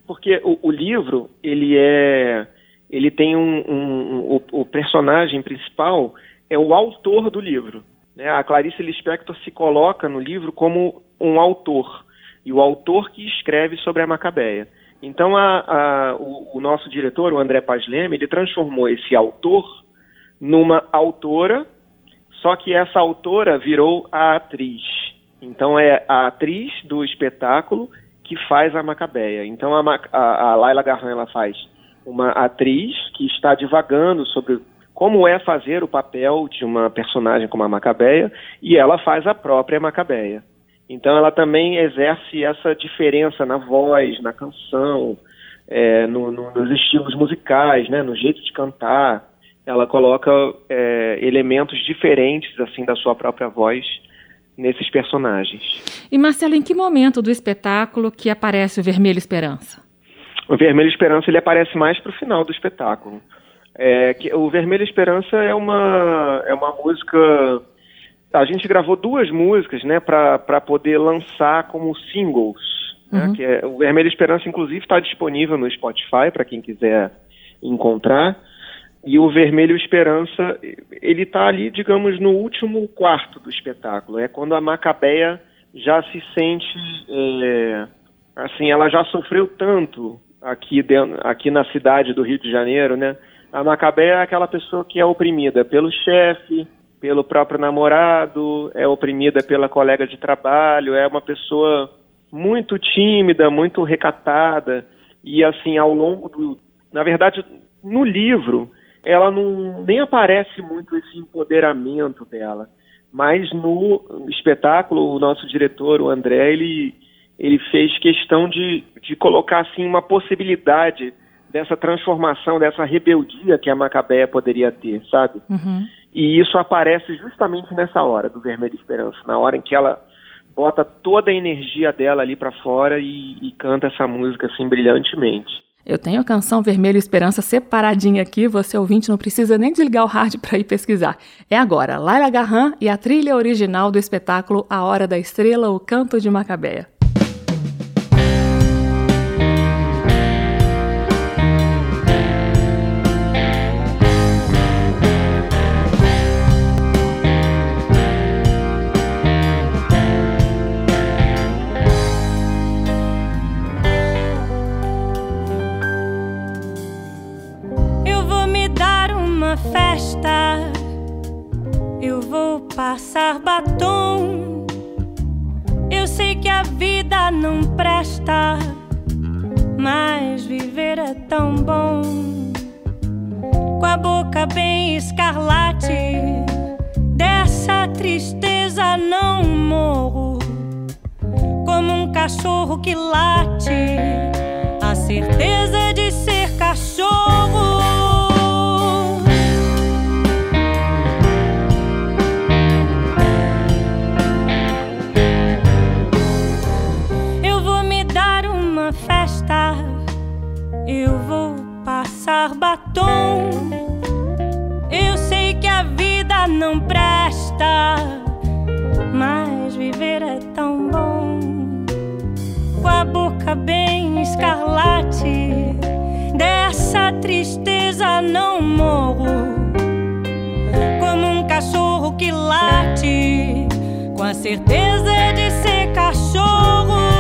porque o, o livro ele é ele tem um, um, um o, o, personagem principal é o autor do livro. Né? A Clarice Lispector se coloca no livro como um autor e o autor que escreve sobre a Macabeia. Então, a, a, o, o, nosso diretor, o André Paz Leme, ele transformou esse autor numa autora, só que essa autora virou a atriz. Então, é a atriz do espetáculo que faz a Macabeia. Então, a, a, Laila Garran ela faz uma atriz que está divagando sobre como é fazer o papel de uma personagem como a Macabeia, e ela faz a própria Macabeia. Então ela também exerce essa diferença na voz, na canção, é, no, no, nos estilos musicais, né, no jeito de cantar. Ela coloca é, elementos diferentes assim da sua própria voz nesses personagens. E Marcelo, em que momento do espetáculo que aparece o Vermelho Esperança? O Vermelho Esperança ele aparece mais para o final do espetáculo. É, que, o Vermelho Esperança é uma, é uma música a gente gravou duas músicas, né, para poder lançar como singles. Né, uhum. que é, o Vermelho Esperança, inclusive, está disponível no Spotify para quem quiser encontrar. E o Vermelho Esperança, ele está ali, digamos, no último quarto do espetáculo. É quando a Macabeia já se sente, é, assim, ela já sofreu tanto aqui, dentro, aqui na cidade do Rio de Janeiro, né? A Macabeia é aquela pessoa que é oprimida pelo chefe, pelo próprio namorado, é oprimida pela colega de trabalho, é uma pessoa muito tímida, muito recatada. E assim ao longo do, na verdade, no livro ela não nem aparece muito esse empoderamento dela, mas no espetáculo o nosso diretor, o André, ele ele fez questão de, de colocar assim uma possibilidade dessa transformação, dessa rebeldia que a Macabeia poderia ter, sabe? Uhum. E isso aparece justamente nessa hora do Vermelho Esperança, na hora em que ela bota toda a energia dela ali para fora e, e, canta essa música assim brilhantemente. Eu tenho a canção Vermelho Esperança separadinha aqui, você ouvinte não precisa nem desligar o rádio para ir pesquisar. É agora, Laila Garran e a trilha original do espetáculo A Hora da Estrela, o Canto de Macabeia. Batom. Eu sei que a vida não presta, mas viver é tão bom. Com a boca bem escarlate, dessa tristeza não morro. Como um cachorro que late, a certeza de ser cachorro. Passar batom. Eu sei que a vida não presta, mas viver é tão bom. Com a boca bem escarlate, dessa tristeza não morro. Como um cachorro que late, com a certeza de ser cachorro.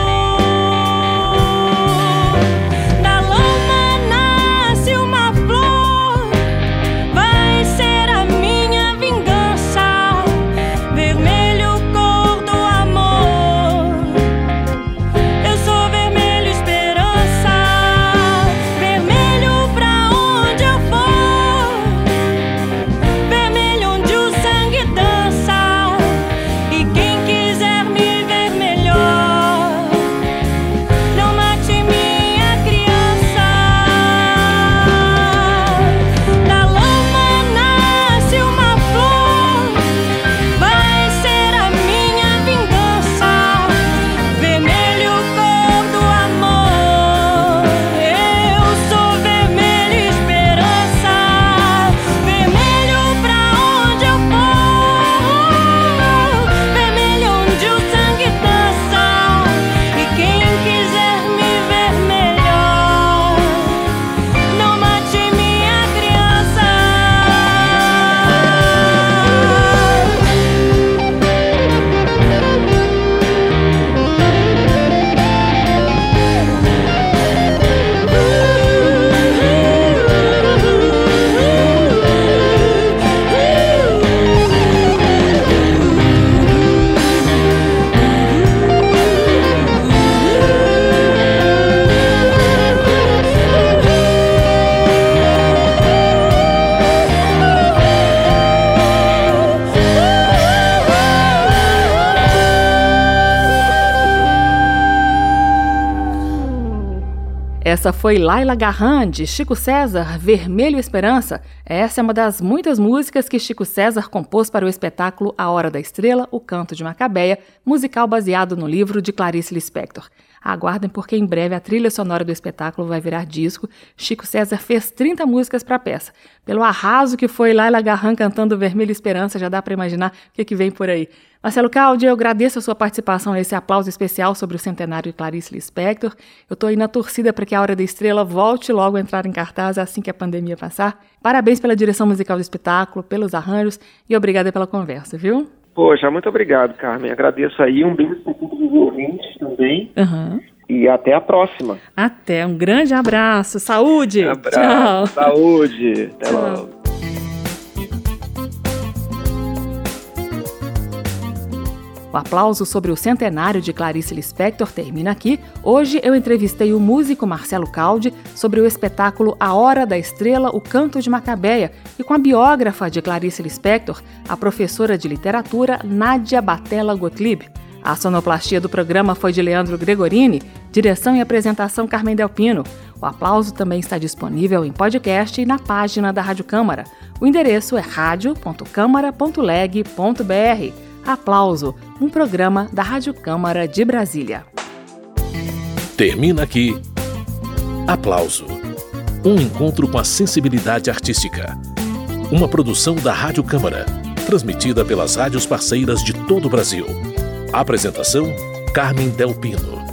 Essa foi Laila Garran, de Chico César, Vermelho Esperança. Essa é uma das muitas músicas que Chico César compôs para o espetáculo A Hora da Estrela, O Canto de Macabeia, musical baseado no livro de Clarice Lispector. Aguardem porque em breve a trilha sonora do espetáculo vai virar disco. Chico César fez 30 músicas para a peça. Pelo arraso que foi Laila Garran cantando Vermelho Esperança, já dá para imaginar o que, que vem por aí. Marcelo Caldi, eu agradeço a sua participação nesse aplauso especial sobre o centenário de Clarice Lispector. Eu estou aí na torcida para que a Hora da Estrela volte logo a entrar em cartaz assim que a pandemia passar. Parabéns pela direção musical do espetáculo, pelos arranjos e obrigada pela conversa, viu? Poxa, muito obrigado, Carmen. Agradeço aí. Um beijo para todos os ouvintes também. Uhum. E até a próxima. Até. Um grande abraço. Saúde. Um abraço. Tchau. Saúde. Até Tchau. logo. O aplauso sobre o centenário de Clarice Lispector termina aqui. Hoje eu entrevistei o músico Marcelo Caldi sobre o espetáculo A Hora da Estrela, O Canto de Macabeia, e com a biógrafa de Clarice Lispector, a professora de literatura Nádia Batella Gottlieb. A sonoplastia do programa foi de Leandro Gregorini, direção e apresentação Carmen Delpino. O aplauso também está disponível em podcast e na página da Rádio Câmara. O endereço é radio.câmara.leg.br. Aplauso, um programa da Rádio Câmara de Brasília. Termina aqui. Aplauso. Um encontro com a sensibilidade artística. Uma produção da Rádio Câmara, transmitida pelas rádios parceiras de todo o Brasil. Apresentação: Carmen Del Pino.